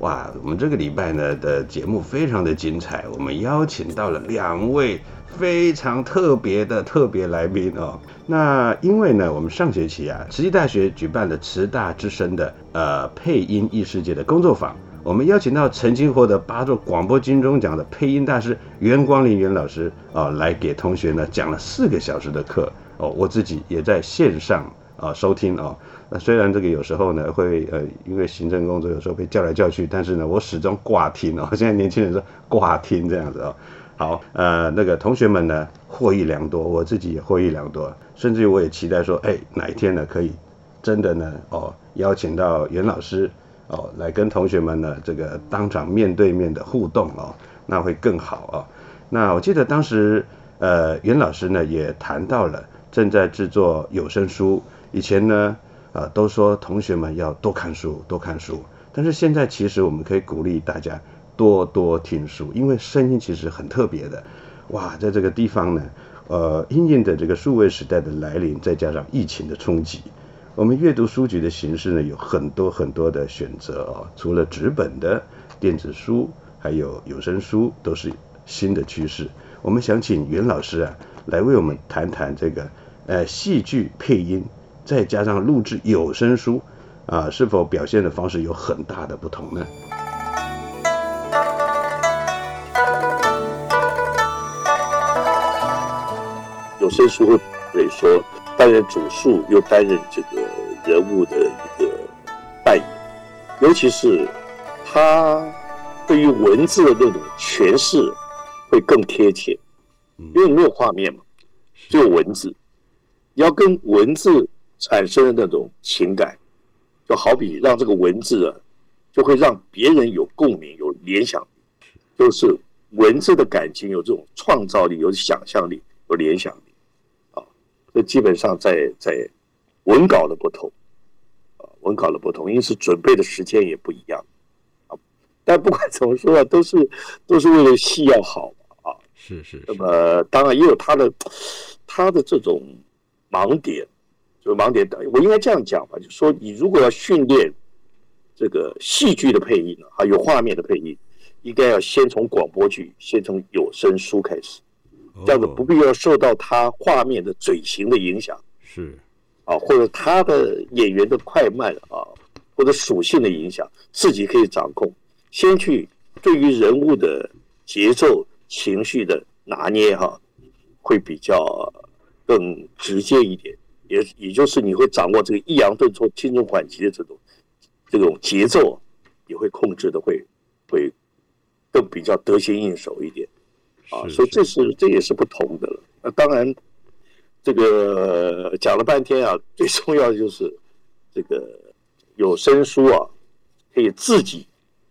哇，我们这个礼拜呢的节目非常的精彩，我们邀请到了两位非常特别的特别来宾哦。那因为呢，我们上学期啊，慈济大学举办了慈大之声的呃配音异世界的工作坊，我们邀请到曾经获得八座广播金钟奖的配音大师袁光林袁老师啊，来给同学呢讲了四个小时的课哦，我自己也在线上啊收听哦。那虽然这个有时候呢会呃，因为行政工作有时候被叫来叫去，但是呢，我始终挂听哦。现在年轻人说挂听这样子哦。好，呃，那个同学们呢获益良多，我自己也获益良多，甚至于我也期待说，哎，哪一天呢可以真的呢哦邀请到袁老师哦来跟同学们呢这个当场面对面的互动哦，那会更好哦。那我记得当时呃袁老师呢也谈到了正在制作有声书，以前呢。啊，都说同学们要多看书，多看书。但是现在其实我们可以鼓励大家多多听书，因为声音其实很特别的。哇，在这个地方呢，呃，因应的这个数位时代的来临，再加上疫情的冲击，我们阅读书籍的形式呢有很多很多的选择哦。除了纸本的电子书，还有有声书，都是新的趋势。我们想请袁老师啊，来为我们谈谈这个呃戏剧配音。再加上录制有声书，啊，是否表现的方式有很大的不同呢？有声书会可以说担任主述，又担任这个人物的一个扮演，尤其是他对于文字的那种诠释会更贴切，因为没有画面嘛，只有文字，要跟文字。产生的那种情感，就好比让这个文字啊，就会让别人有共鸣、有联想，就是文字的感情有这种创造力、有想象力、有联想力啊。这基本上在在文稿的不同啊，文稿的不同，因此准备的时间也不一样啊。但不管怎么说啊，都是都是为了戏要好啊。是是。那么当然也有他的他的这种盲点。就盲点，我应该这样讲吧，就说你如果要训练这个戏剧的配音还有画面的配音，应该要先从广播剧，先从有声书开始，这样子不必要受到他画面的嘴型的影响，是啊，或者他的演员的快慢啊，或者属性的影响，自己可以掌控。先去对于人物的节奏、情绪的拿捏哈，会比较更直接一点。也也就是你会掌握这个抑扬顿挫、轻重缓急的这种这种节奏，也会控制的会会更比较得心应手一点。啊，所以这是这也是不同的了。那当然，这个讲了半天啊，最重要的就是这个有声书啊，可以自己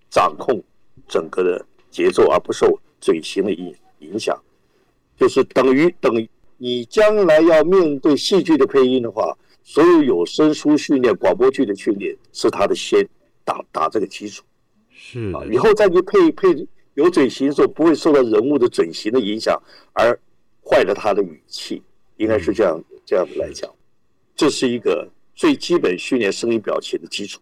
掌控整个的节奏，而不受嘴型的影影响，就是等于等于你将来要面对戏剧的配音的话，所有有声书训练、广播剧的训练是他的先打打这个基础。是啊，以后再去配配有嘴型的时候，不会受到人物的嘴型的影响而坏了他的语气，应该是这样这样子来讲，这是一个最基本训练声音表情的基础。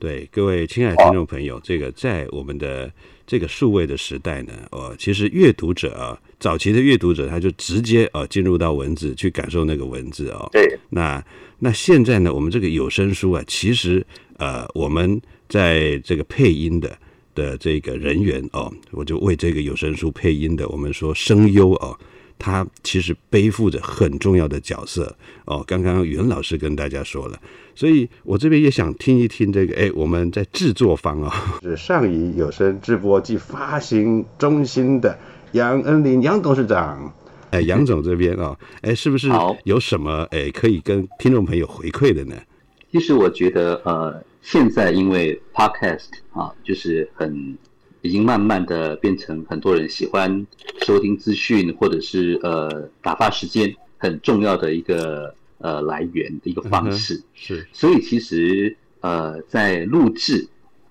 对各位亲爱的听众朋友，这个在我们的这个数位的时代呢，哦，其实阅读者啊，早期的阅读者他就直接哦进入到文字去感受那个文字哦。对。那那现在呢，我们这个有声书啊，其实呃，我们在这个配音的的这个人员哦，我就为这个有声书配音的，我们说声优哦。他其实背负着很重要的角色哦。刚刚袁老师跟大家说了，所以我这边也想听一听这个。哎，我们在制作方啊，是上仪有声直播及发行中心的杨恩林杨董事长。哎，杨总这边啊，哎，是不是有什么哎可以跟听众朋友回馈的呢？其实我觉得呃，现在因为 Podcast 啊，就是很。已经慢慢的变成很多人喜欢收听资讯，或者是呃打发时间很重要的一个呃来源的一个方式。是，所以其实呃在录制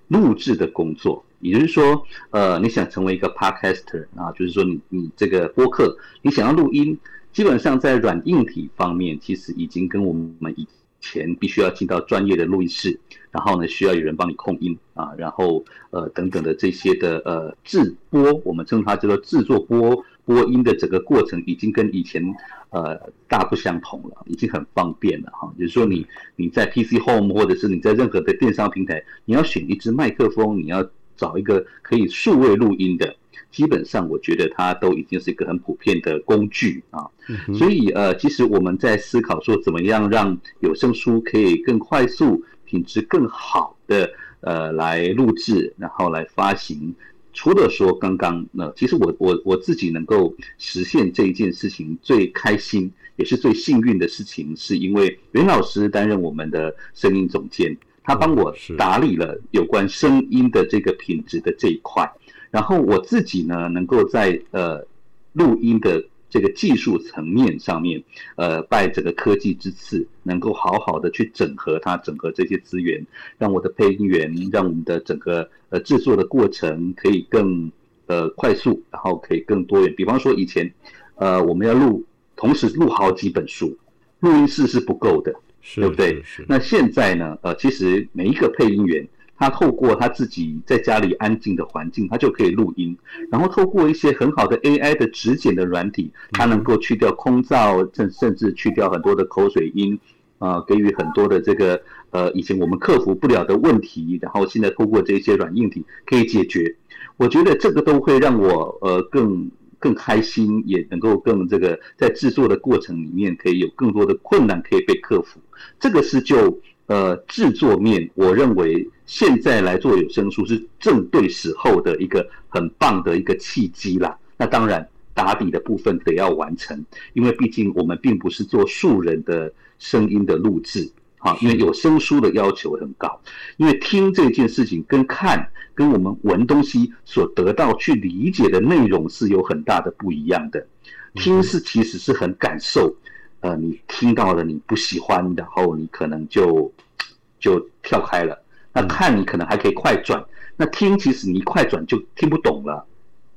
录制的工作，也就是说呃你想成为一个 podcaster 啊，就是说你你这个播客你想要录音，基本上在软硬体方面其实已经跟我们以前必须要进到专业的录音室。然后呢，需要有人帮你控音啊，然后呃等等的这些的呃制播，我们称它叫做制作播播音的整个过程，已经跟以前呃大不相同了，已经很方便了哈。就是说你你在 PC Home 或者是你在任何的电商平台，你要选一支麦克风，你要找一个可以数位录音的，基本上我觉得它都已经是一个很普遍的工具啊。所以呃，其实我们在思考说怎么样让有声书可以更快速。品质更好的呃来录制，然后来发行。除了说刚刚那，其实我我我自己能够实现这一件事情最开心也是最幸运的事情，是因为袁老师担任我们的声音总监，他帮我打理了有关声音的这个品质的这一块，然后我自己呢能够在呃录音的。这个技术层面上面，呃，拜这个科技之赐，能够好好的去整合它，整合这些资源，让我的配音员，让我们的整个呃制作的过程可以更呃快速，然后可以更多元。比方说以前，呃，我们要录同时录好几本书，录音室是不够的，对不对？那现在呢，呃，其实每一个配音员。他透过他自己在家里安静的环境，他就可以录音，然后透过一些很好的 AI 的指检的软体，它能够去掉空噪，甚甚至去掉很多的口水音，啊，给予很多的这个呃以前我们克服不了的问题，然后现在透过这些软硬体可以解决。我觉得这个都会让我呃更更开心，也能够更这个在制作的过程里面可以有更多的困难可以被克服。这个是就。呃，制作面，我认为现在来做有声书是正对时候的一个很棒的一个契机啦。那当然，打底的部分得要完成，因为毕竟我们并不是做素人的声音的录制，啊，因为有声书的要求很高。因为听这件事情跟看跟我们闻东西所得到去理解的内容是有很大的不一样的。听是其实是很感受。呃，你听到了你不喜欢，然后你可能就就跳开了。那看你可能还可以快转，那听其实你一快转就听不懂了，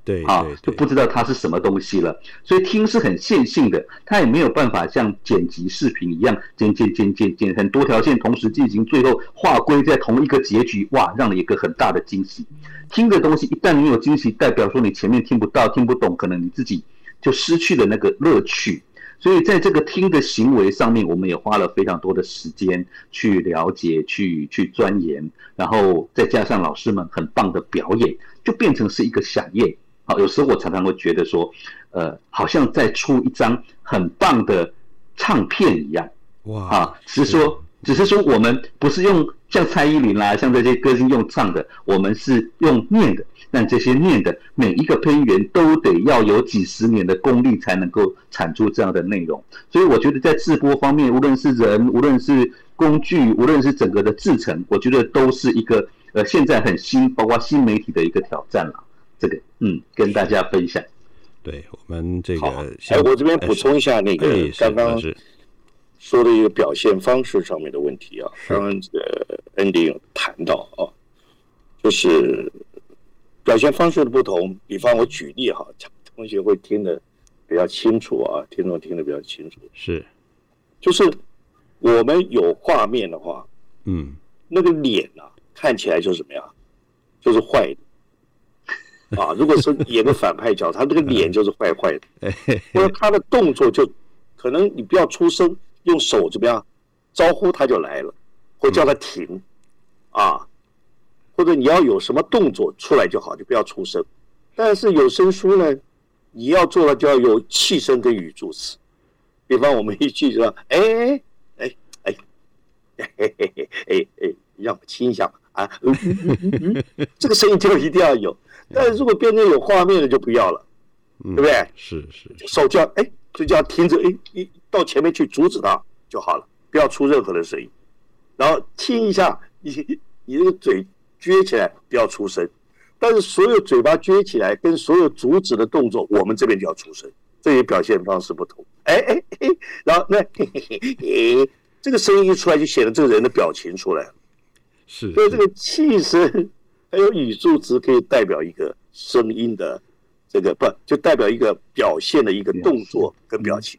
对，啊，就不知道它是什么东西了。所以听是很线性的，它也没有办法像剪辑视频一样剪剪剪剪剪很多条线同时进行，最后划归在同一个结局，哇，让你一个很大的惊喜。听的东西一旦你有惊喜，代表说你前面听不到、听不懂，可能你自己就失去了那个乐趣。所以在这个听的行为上面，我们也花了非常多的时间去了解、去去钻研，然后再加上老师们很棒的表演，就变成是一个响应。好，有时候我常常会觉得说，呃，好像在出一张很棒的唱片一样。哇！啊，只是说，只是说我们不是用像蔡依林啦，像这些歌星用唱的，我们是用念的。但这些念的每一个配音员都得要有几十年的功力才能够产出这样的内容，所以我觉得在制播方面，无论是人，无论是工具，无论是整个的制成，我觉得都是一个呃现在很新，包括新媒体的一个挑战了。这个嗯，跟大家分享。对我们这个，哎，我这边补充一下那个刚刚说的一个表现方式上面的问题啊。刚刚这个 Andy 有谈到啊，就是表现方式的不同。比方我举例哈，同学会听得比较清楚啊，听众听得比较清楚。是，就是我们有画面的话，嗯，那个脸啊，看起来就怎么样，就是坏的。啊，如果是演个反派角，他这个脸就是坏坏的，因为他的动作就可能你不要出声，用手怎么样招呼他就来了，或叫他停，啊，或者你要有什么动作出来就好，就不要出声。但是有声书呢，你要做的就要有气声跟语助词，比方我们一句说，哎哎哎哎嘿嘿嘿哎哎，让我亲一下吧，啊，这个声音就一定要有。但是如果变成有画面的就不要了，对不对？是是，手就要哎，就叫停止，哎，一到前面去阻止他就好了，不要出任何的声音。然后亲一下，你你那个嘴撅起来，不要出声。但是所有嘴巴撅起来跟所有阻止的动作，我们这边就要出声，这些表现方式不同。哎哎哎，然后那这个声音一出来，就显得这个人的表情出来了。是，所以这个气声。还有语助词可以代表一个声音的这个不，就代表一个表现的一个动作跟表情，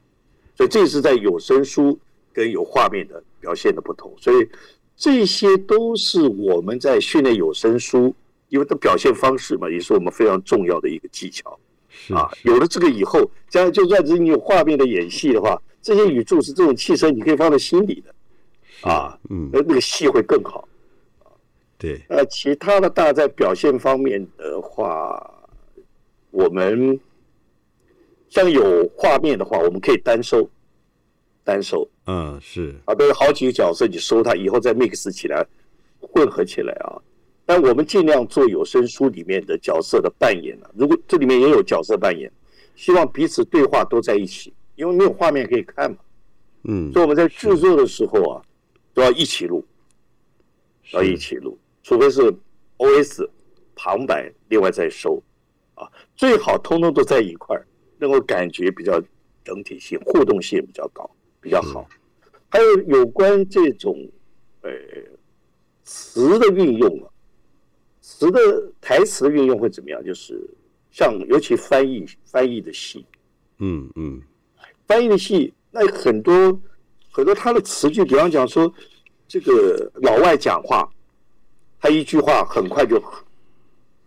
所以这是在有声书跟有画面的表现的不同，所以这些都是我们在训练有声书，因为的表现方式嘛，也是我们非常重要的一个技巧。啊。有了这个以后，将来就算是你有画面的演戏的话，这些语助词这种气声，你可以放在心里的。啊，嗯，那那个戏会更好。对，呃，其他的大在表现方面的话，我们像有画面的话，我们可以单收，单收，嗯，是啊，都有好几个角色，你收它以后再 mix 起来，混合起来啊。但我们尽量做有声书里面的角色的扮演啊，如果这里面也有角色扮演，希望彼此对话都在一起，因为没有画面可以看嘛。嗯，所以我们在制作的时候啊，都要一起录，要一起录。除非是 O.S. 旁白，另外再收，啊，最好通通都在一块儿，能够感觉比较整体性、互动性比较高，比较好。还有有关这种呃词的运用啊，词的台词的运用会怎么样？就是像尤其翻译翻译的戏，嗯嗯，翻译的戏那很多很多他的词句，比方讲说这个老外讲话。他一句话很快就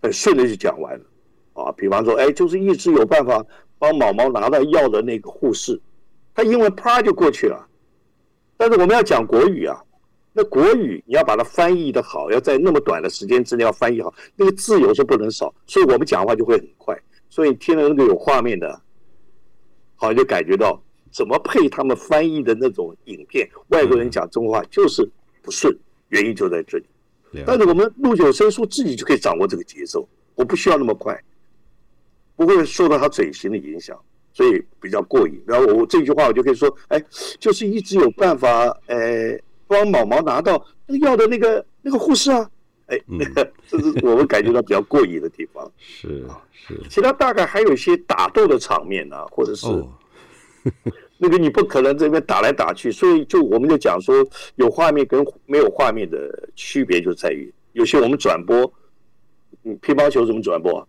很顺的就讲完了啊！比方说，哎，就是一直有办法帮毛毛拿到药的那个护士，他英文啪就过去了。但是我们要讲国语啊，那国语你要把它翻译的好，要在那么短的时间之内要翻译好，那个字有时候不能少，所以我们讲话就会很快。所以听了那个有画面的，好像就感觉到怎么配他们翻译的那种影片，外国人讲中国话就是不顺，原因就在这里。但是我们录有声书自己就可以掌握这个节奏，我不需要那么快，不会受到他嘴型的影响，所以比较过瘾。然后我这句话我就可以说，哎，就是一直有办法，哎，帮毛毛拿到那个药的那个那个护士啊，哎，那 个这是我们感觉到比较过瘾的地方。是是，其他大概还有一些打斗的场面啊，或者是。那个你不可能这边打来打去，所以就我们就讲说，有画面跟没有画面的区别就在于，有些我们转播，嗯，乒乓球怎么转播啊？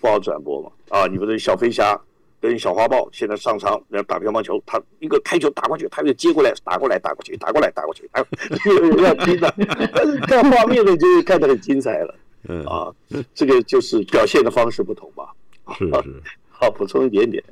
不好转播嘛。啊，你不是小飞侠跟小花豹现在上场要打乒乓球，他一个开球打过去，他就接过来打过来打过去，打过来打过去，要听的。但是看画面呢，就会看得很精彩了。嗯啊，这个就是表现的方式不同吧？是是。好，补充一点点。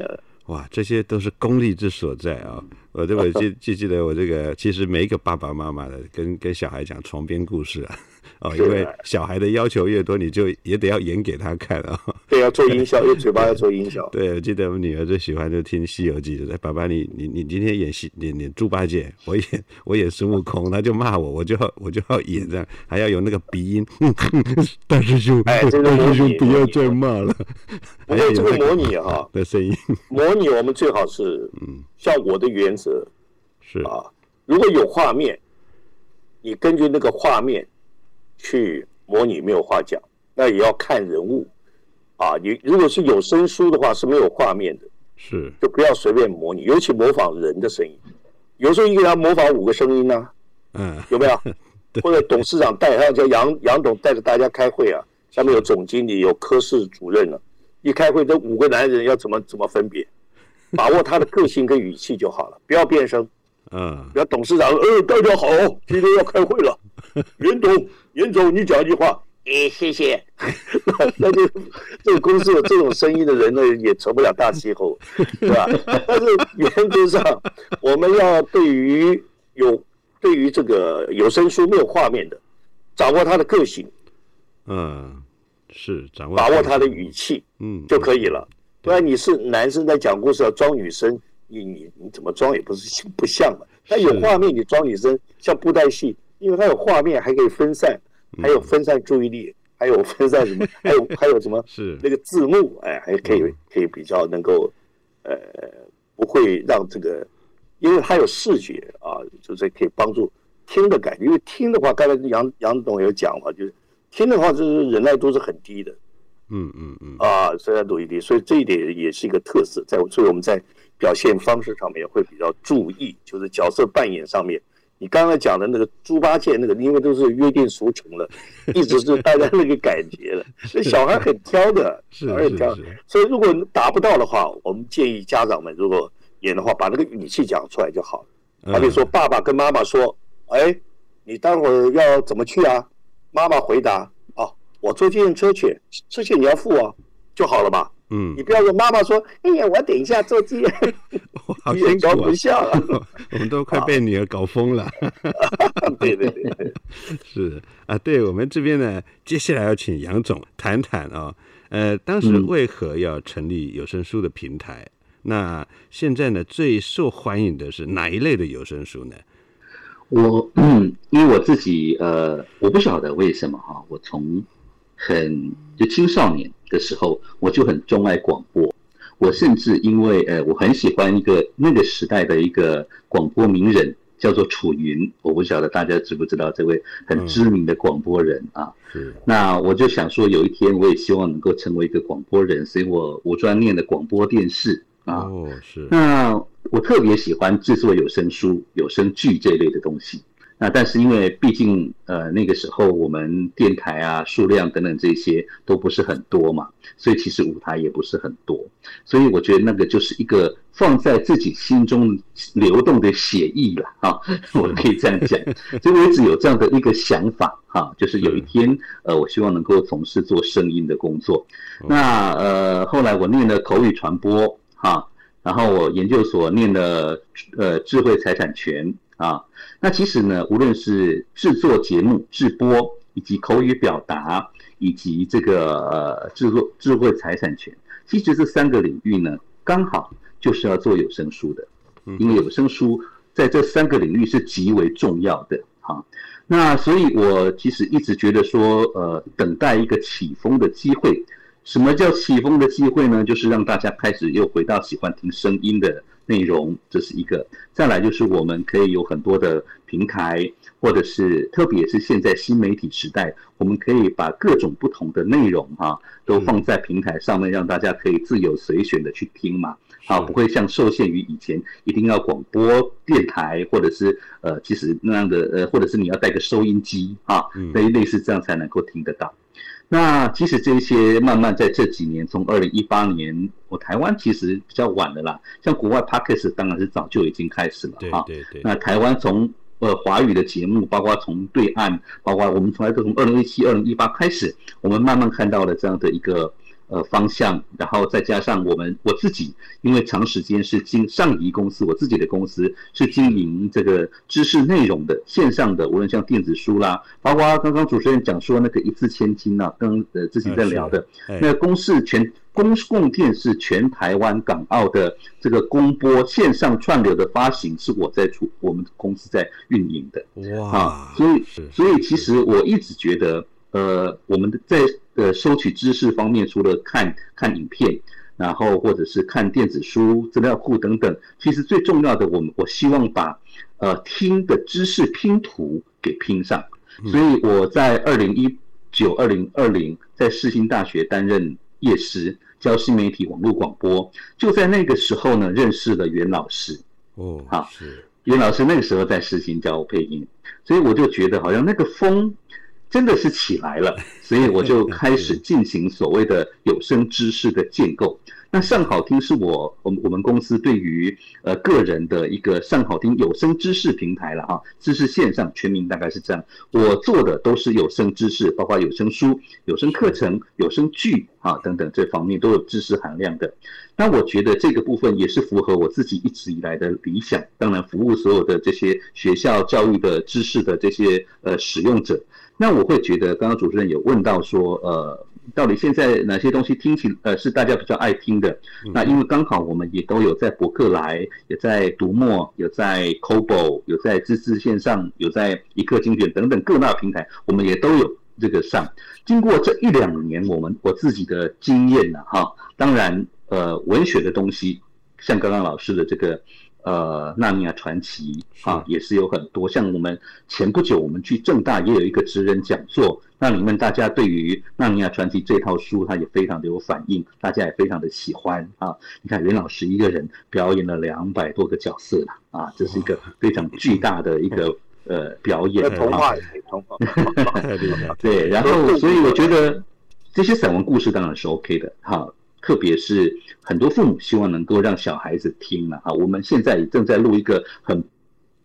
哇，这些都是功力之所在啊！我这我记 记记得我这个，其实每一个爸爸妈妈的跟跟小孩讲床边故事啊。哦，因为小孩的要求越多，你就也得要演给他看啊。对，要做音效，用嘴巴要做音效。对，我记得我女儿最喜欢就听《西游记》的。爸爸，你你你今天演戏演演猪八戒，我演我演孙悟空，他就骂我，我就要我就要演这样，还要有那个鼻音。大师兄，大师兄不要再骂了。还有这个模拟哈的声音，模拟我们最好是嗯，像我的原则是啊，如果有画面，你根据那个画面。去模拟没有话讲，那也要看人物。啊，你如果是有声书的话是没有画面的，是就不要随便模拟，尤其模仿人的声音。有时候一个人模仿五个声音呢，嗯，有没有？或者董事长带，还有叫杨杨董带着大家开会啊，下面有总经理，有科室主任了，一开会这五个男人要怎么怎么分别？把握他的个性跟语气就好了，不要变声。嗯，不要董事长，呃，大家好，今天要开会了。袁总，袁总，你讲一句话。哎，谢谢。那就这个公司有这种声音的人呢，也成不了大气候，对吧？但是原则上，我们要对于有对于这个有声书没有画面的，掌握他的个性。嗯，是掌握把握他的语气，嗯，就可以了。不然你是男生在讲故事要装女生，你你你怎么装也不是不像嘛。但有画面你装女生像布袋戏，因为它有画面还可以分散。还有分散注意力，还有分散什么？还有还有什么？是那个字幕，哎，还可以可以比较能够，呃，不会让这个，因为它有视觉啊，就是可以帮助听的感觉。因为听的话，刚才杨杨总有讲嘛，就是听的话，就是忍耐度是很低的。嗯嗯嗯。啊，忍耐度低，所以这一点也是一个特色，在所以我们在表现方式上面会比较注意，就是角色扮演上面。你刚才讲的那个猪八戒那个，因为都是约定俗成了，一直是大家那个感觉了。所以小孩很挑的，小孩很挑。所以如果达不到的话，我们建议家长们如果演的话，把那个语气讲出来就好了。好比说，爸爸跟妈妈说：“哎，你待会儿要怎么去啊？”妈妈回答：“哦，我坐计程车去，车钱你要付啊，就好了吧。”嗯，你不要说妈妈说，哎呀，我等一下做鸡，好辛苦不笑啊，我们都快被女儿搞疯了。对 对对，是啊，对我们这边呢，接下来要请杨总谈谈啊，呃，当时为何要成立有声书的平台？那现在呢，最受欢迎的是哪一类的有声书呢？我嗯，因为我自己呃，我不晓得为什么哈，我从很就青少年。的时候，我就很钟爱广播。我甚至因为呃，我很喜欢一个那个时代的一个广播名人，叫做楚云。我不晓得大家知不知道这位很知名的广播人啊？那我就想说，有一天我也希望能够成为一个广播人，所以我我专念的广播电视啊。哦，是。那我特别喜欢制作有声书、有声剧这类的东西。那但是因为毕竟呃那个时候我们电台啊数量等等这些都不是很多嘛，所以其实舞台也不是很多，所以我觉得那个就是一个放在自己心中流动的血意了啊，我可以这样讲，所以我一直有这样的一个想法哈，就是有一天呃我希望能够从事做声音的工作，那呃后来我念了口语传播哈，然后我研究所念的呃智慧财产权。啊，那其实呢，无论是制作节目、制播，以及口语表达，以及这个呃制作智慧财产权，其实这三个领域呢，刚好就是要做有声书的，因为有声书在这三个领域是极为重要的。哈，那所以我其实一直觉得说，呃，等待一个起风的机会。什么叫起风的机会呢？就是让大家开始又回到喜欢听声音的。内容这是一个，再来就是我们可以有很多的平台，或者是特别是现在新媒体时代，我们可以把各种不同的内容哈都放在平台上面，让大家可以自由随选的去听嘛，啊，不会像受限于以前一定要广播电台，或者是呃，其实那样的呃，或者是你要带个收音机啊，类类似这样才能够听得到。那其实这些慢慢在这几年，从二零一八年，我台湾其实比较晚的啦。像国外 Podcast 当然是早就已经开始了哈。对对对。那台湾从呃华语的节目，包括从对岸，包括我们从来都从二零一七、二零一八开始，我们慢慢看到了这样的一个。呃，方向，然后再加上我们我自己，因为长时间是经上移公司，我自己的公司是经营这个知识内容的线上的，无论像电子书啦，包括刚刚主持人讲说那个一字千金呐，跟呃之前在聊的，那公视全公共电视全台湾港澳的这个公播线上串流的发行是我在出，我们公司在运营的，哇，所以所以其实我一直觉得。呃，我们在呃收取知识方面，除了看看影片，然后或者是看电子书、资料库等等，其实最重要的，我们我希望把呃听的知识拼图给拼上。所以我在二零一九、二零二零在世新大学担任夜师，教新媒体网络广播。就在那个时候呢，认识了袁老师。哦，好，袁老师那个时候在世新教我配音，所以我就觉得好像那个风真的是起来了，所以我就开始进行所谓的有声知识的建构。那上好听是我我们我们公司对于呃个人的一个上好听有声知识平台了哈，知识线上全名大概是这样。我做的都是有声知识，包括有声书、有声课程、有声剧啊等等这方面都有知识含量的。那我觉得这个部分也是符合我自己一直以来的理想，当然服务所有的这些学校教育的知识的这些呃使用者。那我会觉得刚刚主持人有问到说呃。到底现在哪些东西听起呃是大家比较爱听的？那因为刚好我们也都有在博客来，也在读墨，有在 Kobo，有在知识线上，有在一刻精选等等各大平台，我们也都有这个上。经过这一两年，我们我自己的经验呢，哈，当然呃文学的东西，像刚刚老师的这个。呃，《纳尼亚传奇》啊，也是有很多。像我们前不久，我们去正大也有一个职人讲座，那里面大家对于《纳尼亚传奇》这套书，他也非常的有反应，大家也非常的喜欢啊。你看，袁老师一个人表演了两百多个角色了啊，这是一个非常巨大的一个 呃表演。童话，童话，对。然后，所以我觉得这些散文故事当然是 OK 的哈。特别是很多父母希望能够让小孩子听了哈，我们现在正在录一个很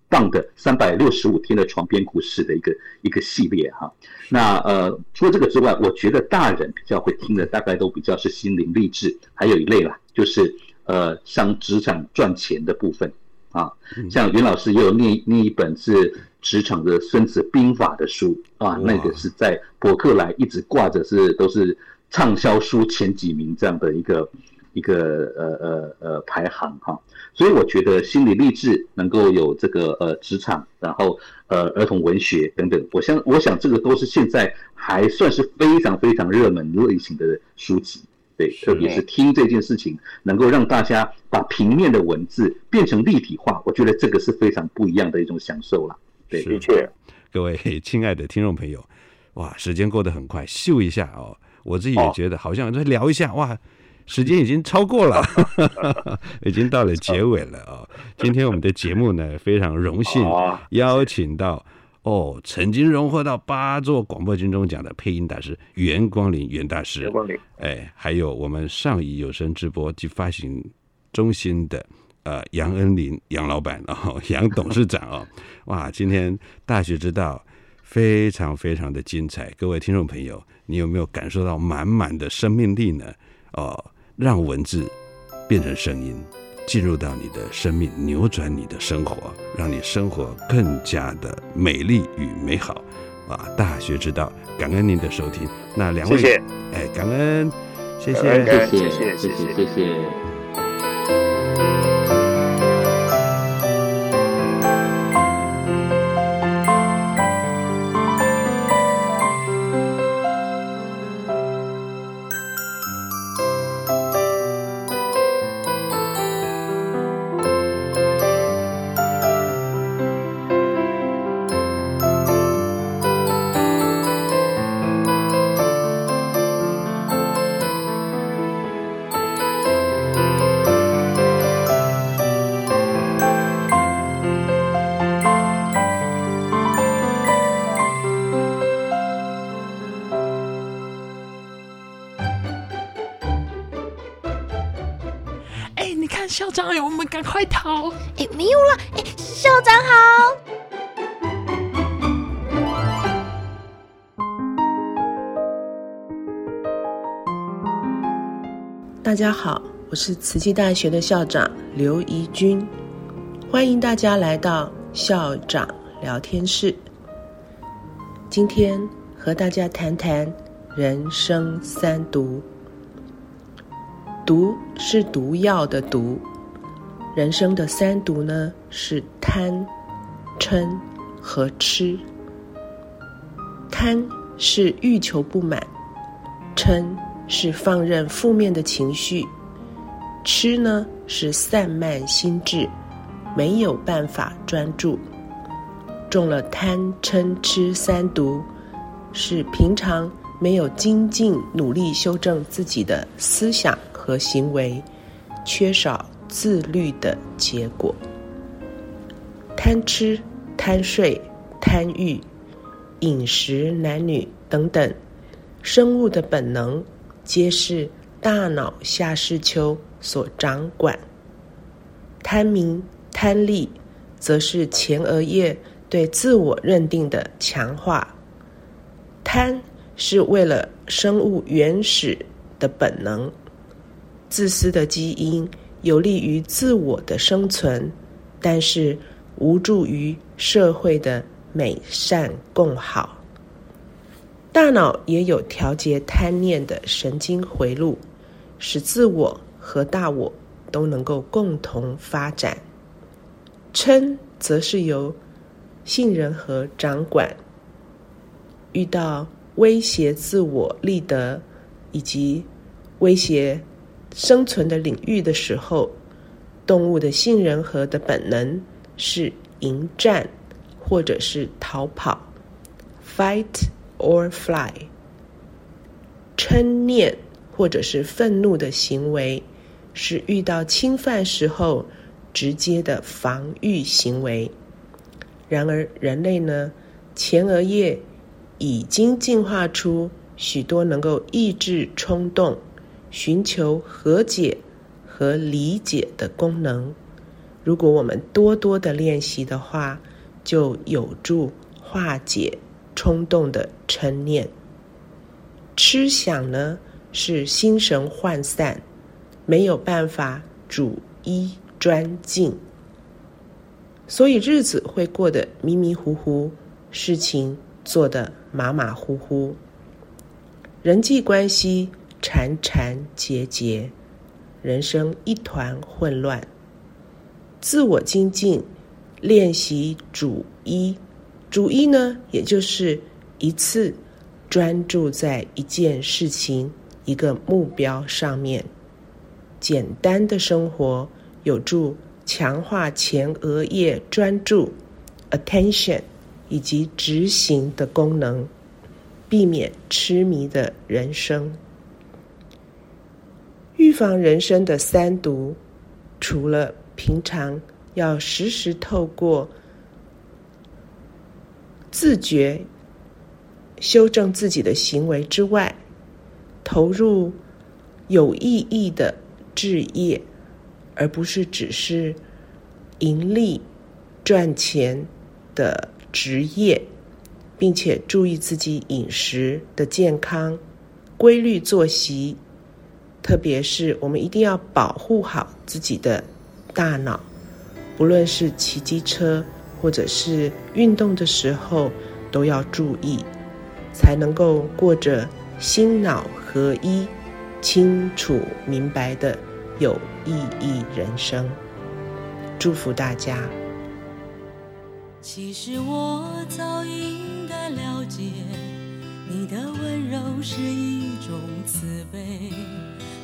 棒的三百六十五天的床边故事的一个一个系列哈。那呃，除了这个之外，我觉得大人比较会听的，大概都比较是心灵励志，还有一类啦，就是呃，像职场赚钱的部分啊。像袁老师也有念念一本是职场的《孙子兵法》的书啊，那个是在博客来一直挂着，是都是。畅销书前几名这样的一个一个呃呃呃排行哈，所以我觉得心理励志能够有这个呃职场，然后呃儿童文学等等，我想我想这个都是现在还算是非常非常热门类型的书籍，对，特别是听这件事情能够让大家把平面的文字变成立体化，我觉得这个是非常不一样的一种享受了。对，的确，各位亲爱的听众朋友，哇，时间过得很快，秀一下哦。我自己也觉得好像再聊一下哇，时间已经超过了，已经到了结尾了啊！今天我们的节目呢，非常荣幸邀请到哦，曾经荣获到八座广播金钟奖的配音大师袁光林袁大师，袁光林，哎，还有我们上仪有声直播及发行中心的呃杨恩林杨老板哦，杨董事长哦，哇，今天大学之道。非常非常的精彩，各位听众朋友，你有没有感受到满满的生命力呢？哦，让文字变成声音，进入到你的生命，扭转你的生活，让你生活更加的美丽与美好。啊，大学之道，感恩您的收听。那两位，谢谢，哎，感恩，谢谢，谢谢，谢谢，谢谢。快逃！哎，没有了！哎，校长好。大家好，我是慈济大学的校长刘怡君，欢迎大家来到校长聊天室。今天和大家谈谈人生三毒，毒是毒药的毒。人生的三毒呢，是贪、嗔和痴。贪是欲求不满，嗔是放任负面的情绪，痴呢是散漫心智，没有办法专注。中了贪、嗔、痴三毒，是平常没有精进努力修正自己的思想和行为，缺少自律的结果。贪吃、贪睡、贪欲、饮食、男女等等，生物的本能，皆是大脑下视丘所掌管。贪名、贪利，则是前额叶对自我认定的强化。贪是为了生物原始的本能，自私的基因有利于自我的生存，但是。无助于社会的美善共好。大脑也有调节贪念的神经回路，使自我和大我都能够共同发展。嗔则是由杏仁核掌管。遇到威胁自我立德以及威胁生存的领域的时候，动物的杏仁核的本能。是迎战，或者是逃跑，fight or fly。嗔念或者是愤怒的行为，是遇到侵犯时候直接的防御行为。然而，人类呢，前额叶已经进化出许多能够抑制冲动、寻求和解和理解的功能。如果我们多多的练习的话，就有助化解冲动的嗔念。吃想呢是心神涣散，没有办法主一专静，所以日子会过得迷迷糊糊，事情做得马马虎虎，人际关系缠缠结结，人生一团混乱。自我精进，练习主一，主一呢，也就是一次专注在一件事情、一个目标上面。简单的生活有助强化前额叶专注 （attention） 以及执行的功能，避免痴迷的人生。预防人生的三毒，除了。平常要时时透过自觉修正自己的行为之外，投入有意义的置业，而不是只是盈利赚钱的职业，并且注意自己饮食的健康、规律作息，特别是我们一定要保护好自己的。大脑，不论是骑机车或者是运动的时候，都要注意，才能够过着心脑合一、清楚明白的有意义人生。祝福大家。其实我早应该了解，你的温柔是一种慈悲，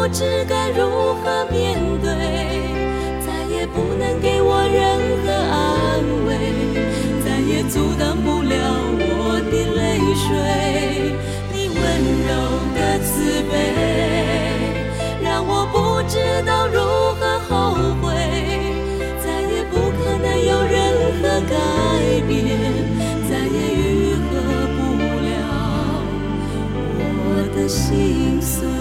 不知该如何面对。再也不能给我任何安慰，再也阻挡不了我的泪水。你温柔的慈悲，让我不知道如何后悔，再也不可能有任何改变，再也愈合不了我的心碎。